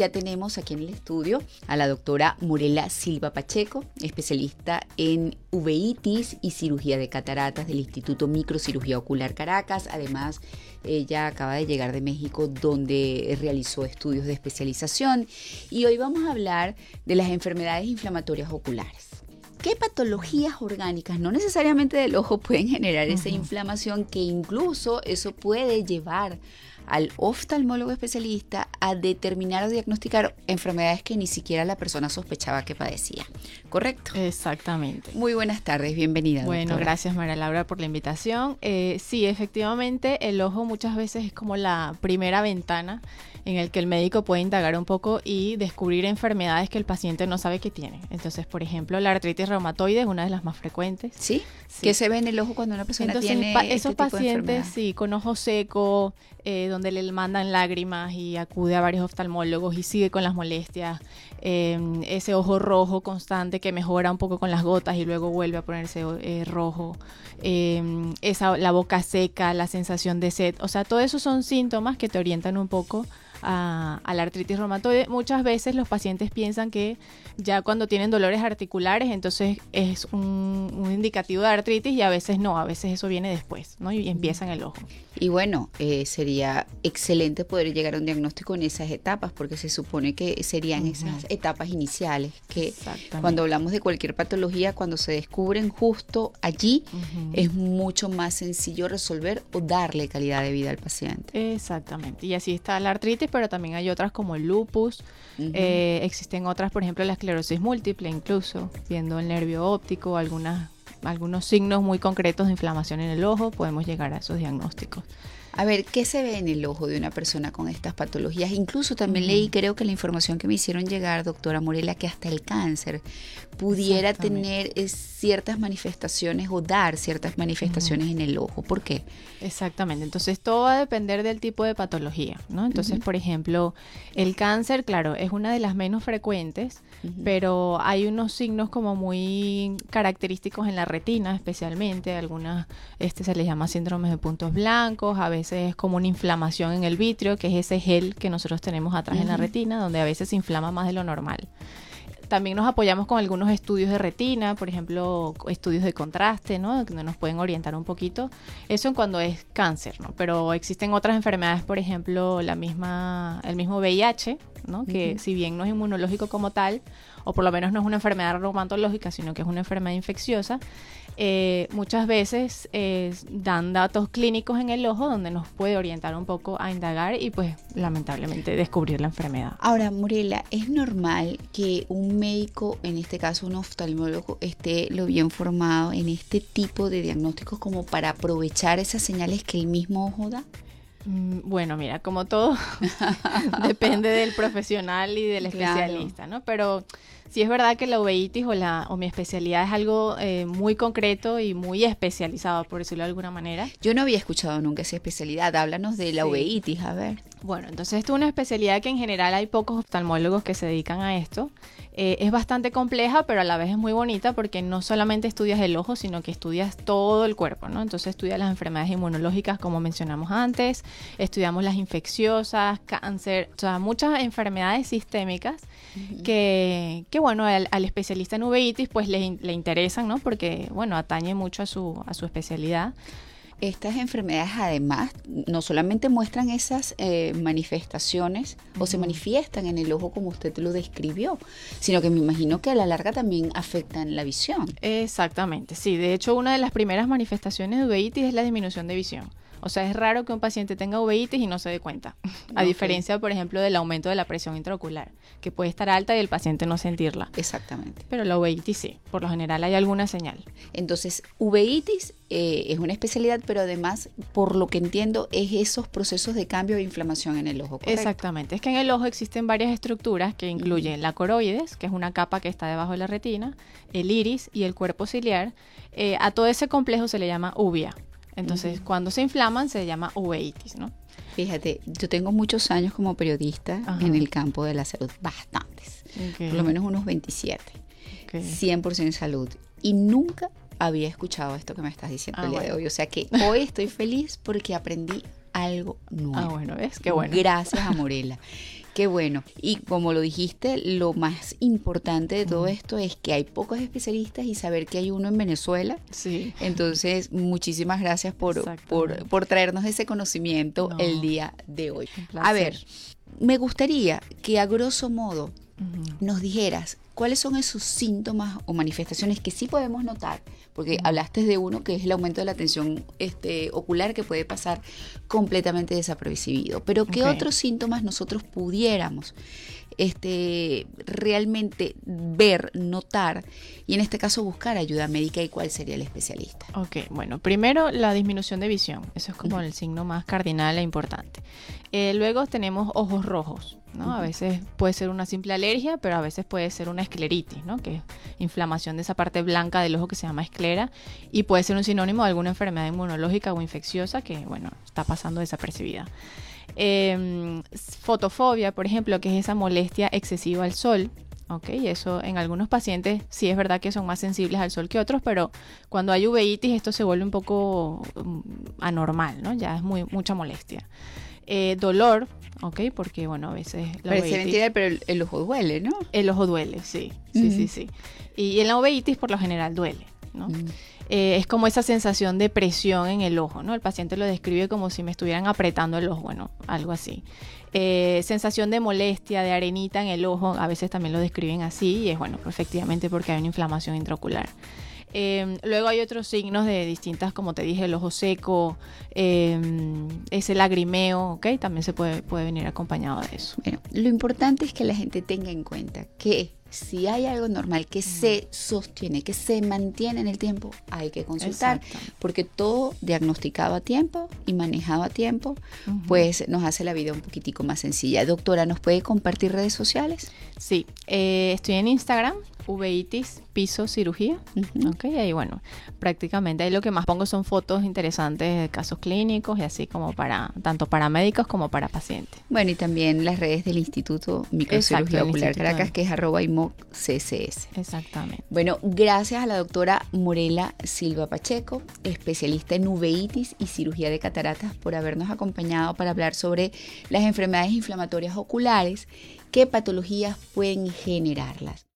ya tenemos aquí en el estudio a la doctora Morela Silva Pacheco, especialista en uveitis y cirugía de cataratas del Instituto Microcirugía Ocular Caracas. Además, ella acaba de llegar de México donde realizó estudios de especialización y hoy vamos a hablar de las enfermedades inflamatorias oculares. ¿Qué patologías orgánicas, no necesariamente del ojo, pueden generar esa inflamación que incluso eso puede llevar al oftalmólogo especialista a determinar o diagnosticar enfermedades que ni siquiera la persona sospechaba que padecía. ¿Correcto? Exactamente. Muy buenas tardes, bienvenida. Bueno, gracias María Laura por la invitación. Eh, sí, efectivamente, el ojo muchas veces es como la primera ventana en el que el médico puede indagar un poco y descubrir enfermedades que el paciente no sabe que tiene. Entonces, por ejemplo, la artritis reumatoide es una de las más frecuentes. ¿Sí? ¿Qué se ve en el ojo cuando una persona tiene este esos pacientes, sí, con ojo seco, eh, donde le mandan lágrimas y acude a varios oftalmólogos y sigue con las molestias, em, ese ojo rojo constante que mejora un poco con las gotas y luego vuelve a ponerse eh, rojo, em, esa, la boca seca, la sensación de sed, o sea, todo eso son síntomas que te orientan un poco a, la artritis reumatoide, muchas veces los pacientes piensan que ya cuando tienen dolores articulares, entonces es un, indicativo de artritis y a veces no, a veces eso viene después, ¿no? Y empieza en el ojo. Y bueno, eh, sería excelente poder llegar a un diagnóstico en esas etapas, porque se supone que serían esas etapas iniciales, que cuando hablamos de cualquier patología, cuando se descubren justo allí, es mucho más sencillo resolver o darle calidad de vida al paciente. Exactamente. Y así está la artritis, pero también hay otras como el lupus, eh, existen otras, por ejemplo, la esclerosis múltiple, incluso, viendo el nervio óptico, algunas, algunos signos muy concretos de inflamación en el ojo, podemos llegar a esos diagnósticos. A ver, ¿qué se ve en el ojo de una persona con estas patologías? Incluso también leí, creo que la información que me hicieron llegar, doctora Morela, que hasta el cáncer pudiera tener eh, ciertas manifestaciones o dar ciertas manifestaciones en el ojo. ¿Por qué? Exactamente. Entonces, todo va a depender del tipo de patología, ¿no? Entonces, por ejemplo, el cáncer, claro, es una de las menos frecuentes, pero hay unos signos como muy característicos en la retina, especialmente. Algunas, este se les llama síndrome de puntos blancos, a veces es como una inflamación en el vitrio, que es ese gel que nosotros tenemos atrás en la retina, donde a veces se inflama más de lo normal. También nos apoyamos con algunos estudios de retina, por ejemplo, estudios de contraste, ¿no? Que nos pueden orientar un poquito. Eso en cuando es cáncer, ¿no? Pero existen otras enfermedades, por ejemplo, la misma, el mismo VIH, ¿no? Que si bien no es inmunológico como tal, o por lo menos no es una enfermedad reumatológica, sino que es una enfermedad infecciosa, eh, muchas veces eh, dan datos clínicos en el ojo donde nos puede orientar un poco a indagar y pues lamentablemente descubrir la enfermedad. Ahora, Murela, ¿es normal que un médico, en este caso un oftalmólogo, esté lo bien formado en este tipo de diagnósticos como para aprovechar esas señales que el mismo ojo da? Mm, bueno, mira, como todo, depende del profesional y del especialista, ¿no? Pero sí es verdad que la uveitis o, la, o mi especialidad es algo eh, muy concreto y muy especializado, por decirlo de alguna manera. Yo no había escuchado nunca esa especialidad. Háblanos de la uveitis, a ver. Bueno, entonces esto es una especialidad que en general hay pocos oftalmólogos que se dedican a esto. Eh, es bastante compleja, pero a la vez es muy bonita porque no solamente estudias el ojo, sino que estudias todo el cuerpo, ¿no? Entonces estudias las enfermedades inmunológicas, como mencionamos antes, estudiamos las infecciosas, cáncer, o sea, muchas enfermedades sistémicas que, que, bueno, al, especialista en uveitis pues le, le interesan, ¿no? Porque, bueno, atañe mucho a su, a su especialidad estas enfermedades además no solamente muestran esas eh, manifestaciones o se manifiestan en el ojo como usted lo describió, sino que me imagino que a la larga también afectan la visión. Exactamente, sí. De hecho, una de las primeras manifestaciones de uveitis es la disminución de visión. O sea, es raro que un paciente tenga uveitis y no se dé cuenta. A diferencia, por ejemplo, del aumento de la presión intraocular, que puede estar alta y el paciente no sentirla. Exactamente. Pero la uveitis sí, por lo general hay alguna señal. Entonces, uveitis eh, es una especialidad, pero además, por lo que entiendo, es esos procesos de cambio de inflamación en el ojo. Exactamente. Es que en el ojo existen varias estructuras que incluyen la coroides, que es una capa que está debajo de la retina, el iris y el cuerpo ciliar. Eh, a todo ese complejo se le llama uvea. Entonces, cuando se inflaman se llama uveitis, ¿no? Fíjate, yo tengo muchos años como periodista en el campo de la salud, bastantes, por lo menos unos 27, 100% en salud, y nunca había escuchado esto que me estás diciendo ah, el día de hoy. O sea que hoy estoy feliz porque aprendí algo nuevo. Ah, bueno, ¿ves? Qué bueno. Gracias a Morela. Qué bueno. Y como lo dijiste, lo más importante de todo esto es que hay pocos especialistas y saber que hay uno en Venezuela. Sí. Entonces, muchísimas gracias por, por, por traernos ese conocimiento el día de hoy. A ver, me gustaría que a grosso modo nos dijeras cuáles son esos síntomas o manifestaciones que sí podemos notar, porque hablaste de uno que es el aumento de la tensión este, ocular que puede pasar completamente desapercibido, pero qué otros síntomas nosotros pudiéramos este, realmente ver, notar y en este caso buscar ayuda médica y cuál sería el especialista. Ok, bueno, primero la disminución de visión, eso es como el signo más cardinal e importante. Eh, luego tenemos ojos rojos, ¿no? A veces puede ser una simple alergia, pero a veces puede ser una escleritis, ¿no? Que es inflamación de esa parte blanca del ojo que se llama esclera y puede ser un sinónimo de alguna enfermedad inmunológica o infecciosa que, bueno, está pasando desapercibida. Em, fotofobia, por ejemplo, que es esa molestia excesiva al sol. ¿ok? Eso en algunos pacientes sí es verdad que son más sensibles al sol que otros, pero cuando hay uveitis esto se vuelve un poco mm, anormal, ¿no? Ya es muy, mucha molestia. Eh, dolor, ¿ok? Porque, bueno, a veces... La Parece mentira, pero el, ojo duele, ¿no? El ojo duele, sí, sí, sí, sí. Y en la uveitis por lo general duele, ¿no? Mm. Eh, es como esa sensación de presión en el ojo, ¿no? El paciente lo describe como si me estuvieran apretando el ojo, bueno, algo así. Eh, sensación de molestia, de arenita en el ojo, a veces también lo describen así, y es bueno, efectivamente porque hay una inflamación intraocular. Em, luego hay otros signos de distintas, como te dije, el ojo seco, em, ese lagrimeo, ¿ok? También se puede, puede venir acompañado de eso. Bueno, lo importante es que la gente tenga en cuenta que si hay algo normal que se sostiene, que se mantiene en el tiempo, hay que consultar, porque todo diagnosticado a tiempo y manejado a tiempo, pues nos hace la vida un poquitico más sencilla. Doctora, ¿nos puede compartir redes sociales? Sí, eh, estoy en Instagram, uveitis piso cirugía. Ok, ahí bueno, prácticamente ahí lo que más pongo son fotos interesantes de casos clínicos y así como para, tanto para médicos como para pacientes. Bueno, y también las redes del Instituto Microcirugía Ocular Caracas, que es arroba CSS. Exactamente. Bueno, gracias a la doctora Morela Silva Pacheco, especialista en uveitis y cirugía de cataratas, por habernos acompañado para hablar sobre las enfermedades inflamatorias oculares, qué patologías pueden generarlas.